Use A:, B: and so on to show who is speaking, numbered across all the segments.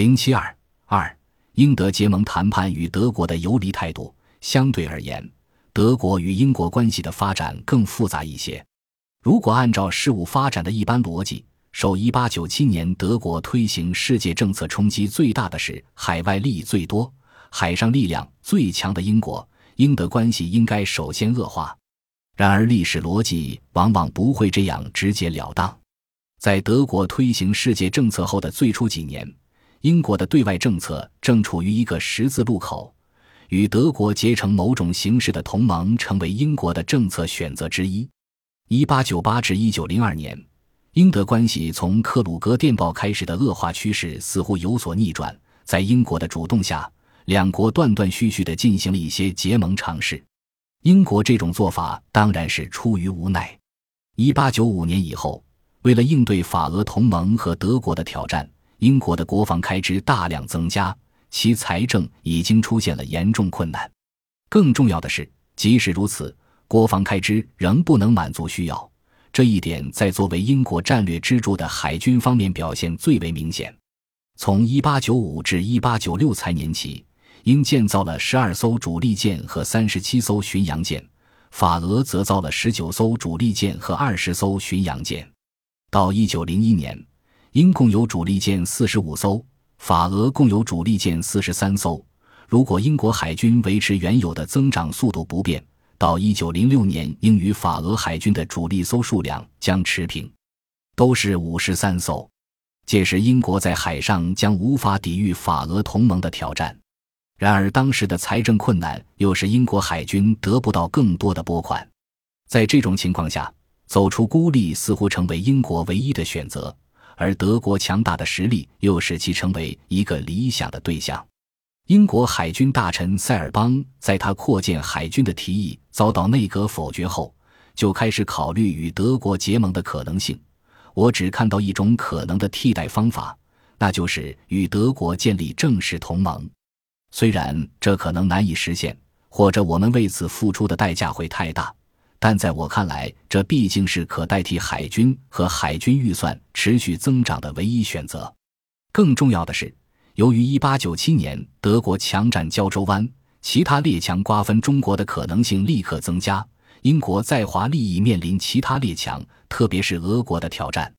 A: 零七二二，英德结盟谈判与德国的游离态度。相对而言，德国与英国关系的发展更复杂一些。如果按照事物发展的一般逻辑，受一八九七年德国推行世界政策冲击最大的是海外利益最多、海上力量最强的英国，英德关系应该首先恶化。然而，历史逻辑往往不会这样直截了当。在德国推行世界政策后的最初几年，英国的对外政策正处于一个十字路口，与德国结成某种形式的同盟成为英国的政策选择之一。一八九八至一九零二年，英德关系从克鲁格电报开始的恶化趋势似乎有所逆转。在英国的主动下，两国断断续续地进行了一些结盟尝试。英国这种做法当然是出于无奈。一八九五年以后。为了应对法俄同盟和德国的挑战，英国的国防开支大量增加，其财政已经出现了严重困难。更重要的是，即使如此，国防开支仍不能满足需要。这一点在作为英国战略支柱的海军方面表现最为明显。从1895至1896财年起，英建造了12艘主力舰和37艘巡洋舰，法俄则造了19艘主力舰和20艘巡洋舰。到一九零一年，英共有主力舰四十五艘，法俄共有主力舰四十三艘。如果英国海军维持原有的增长速度不变，到一九零六年，英与法俄海军的主力艘数量将持平，都是五十三艘。届时，英国在海上将无法抵御法俄同盟的挑战。然而，当时的财政困难又使英国海军得不到更多的拨款。在这种情况下，走出孤立似乎成为英国唯一的选择，而德国强大的实力又使其成为一个理想的对象。英国海军大臣塞尔邦在他扩建海军的提议遭到内阁否决后，就开始考虑与德国结盟的可能性。我只看到一种可能的替代方法，那就是与德国建立正式同盟。虽然这可能难以实现，或者我们为此付出的代价会太大。但在我看来，这毕竟是可代替海军和海军预算持续增长的唯一选择。更重要的是，由于1897年德国强占胶州湾，其他列强瓜分中国的可能性立刻增加。英国在华利益面临其他列强，特别是俄国的挑战。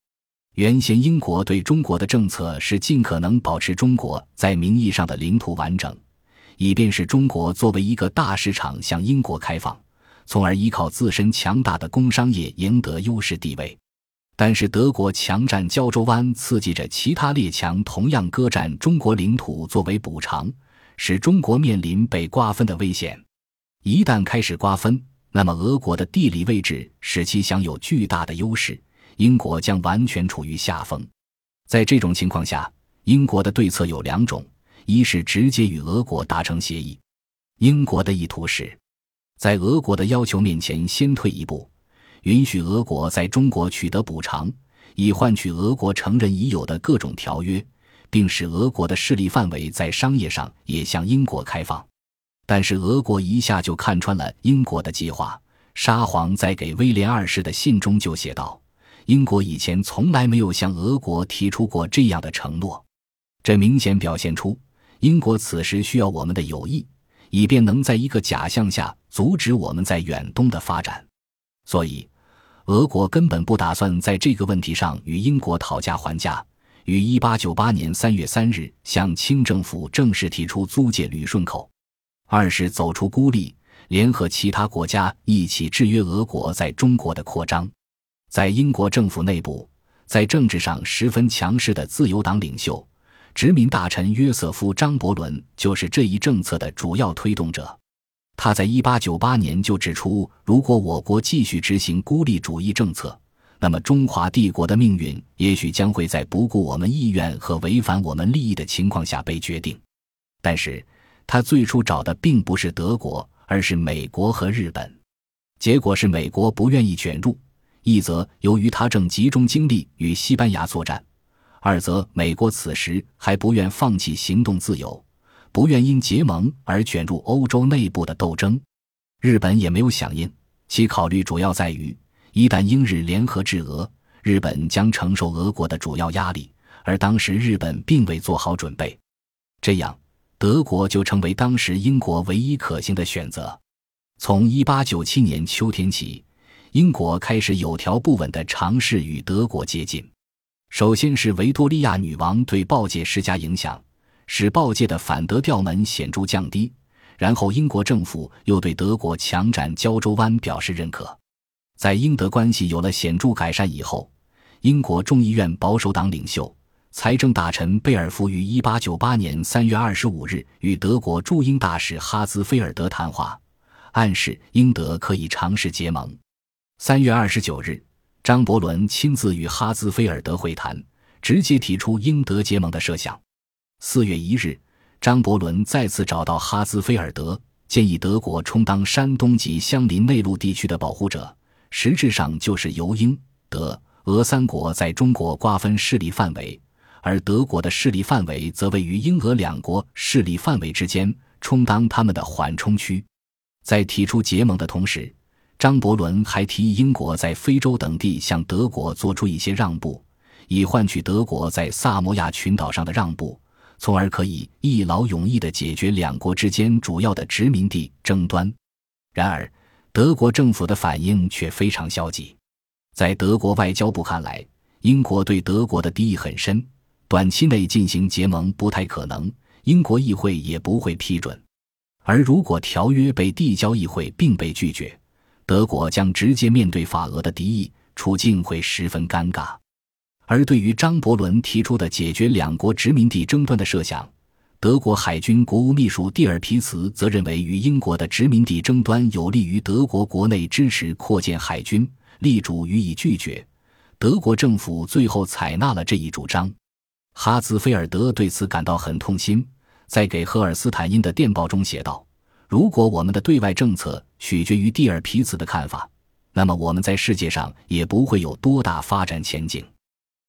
A: 原先英国对中国的政策是尽可能保持中国在名义上的领土完整，以便使中国作为一个大市场向英国开放。从而依靠自身强大的工商业赢得优势地位，但是德国强占胶州湾，刺激着其他列强同样割占中国领土作为补偿，使中国面临被瓜分的危险。一旦开始瓜分，那么俄国的地理位置使其享有巨大的优势，英国将完全处于下风。在这种情况下，英国的对策有两种：一是直接与俄国达成协议，英国的意图是。在俄国的要求面前，先退一步，允许俄国在中国取得补偿，以换取俄国承认已有的各种条约，并使俄国的势力范围在商业上也向英国开放。但是，俄国一下就看穿了英国的计划。沙皇在给威廉二世的信中就写道：“英国以前从来没有向俄国提出过这样的承诺。”这明显表现出英国此时需要我们的友谊。以便能在一个假象下阻止我们在远东的发展，所以俄国根本不打算在这个问题上与英国讨价还价。于一八九八年三月三日向清政府正式提出租借旅顺口。二是走出孤立，联合其他国家一起制约俄国在中国的扩张。在英国政府内部，在政治上十分强势的自由党领袖。殖民大臣约瑟夫·张伯伦就是这一政策的主要推动者。他在1898年就指出，如果我国继续执行孤立主义政策，那么中华帝国的命运也许将会在不顾我们意愿和违反我们利益的情况下被决定。但是，他最初找的并不是德国，而是美国和日本。结果是美国不愿意卷入，一则由于他正集中精力与西班牙作战。二则，美国此时还不愿放弃行动自由，不愿因结盟而卷入欧洲内部的斗争。日本也没有响应，其考虑主要在于，一旦英日联合制俄，日本将承受俄国的主要压力，而当时日本并未做好准备，这样德国就成为当时英国唯一可行的选择。从1897年秋天起，英国开始有条不紊地尝试与德国接近。首先是维多利亚女王对报界施加影响，使报界的反德调门显著降低。然后，英国政府又对德国强占胶州湾表示认可。在英德关系有了显著改善以后，英国众议院保守党领袖、财政大臣贝尔福于1898年3月25日与德国驻英大使哈兹菲尔德谈话，暗示英德可以尝试结盟。3月29日。张伯伦亲自与哈兹菲尔德会谈，直接提出英德结盟的设想。四月一日，张伯伦再次找到哈兹菲尔德，建议德国充当山东及相邻内陆地区的保护者，实质上就是由英、德、俄三国在中国瓜分势力范围，而德国的势力范围则位于英俄两国势力范围之间，充当他们的缓冲区。在提出结盟的同时，张伯伦还提议英国在非洲等地向德国做出一些让步，以换取德国在萨摩亚群岛上的让步，从而可以一劳永逸地解决两国之间主要的殖民地争端。然而，德国政府的反应却非常消极。在德国外交部看来，英国对德国的敌意很深，短期内进行结盟不太可能，英国议会也不会批准。而如果条约被递交议会并被拒绝，德国将直接面对法俄的敌意，处境会十分尴尬。而对于张伯伦提出的解决两国殖民地争端的设想，德国海军国务秘书蒂尔皮茨则认为，与英国的殖民地争端有利于德国国内支持扩建海军，力主予以拒绝。德国政府最后采纳了这一主张。哈兹菲尔德对此感到很痛心，在给赫尔斯坦因的电报中写道。如果我们的对外政策取决于蒂尔皮茨的看法，那么我们在世界上也不会有多大发展前景。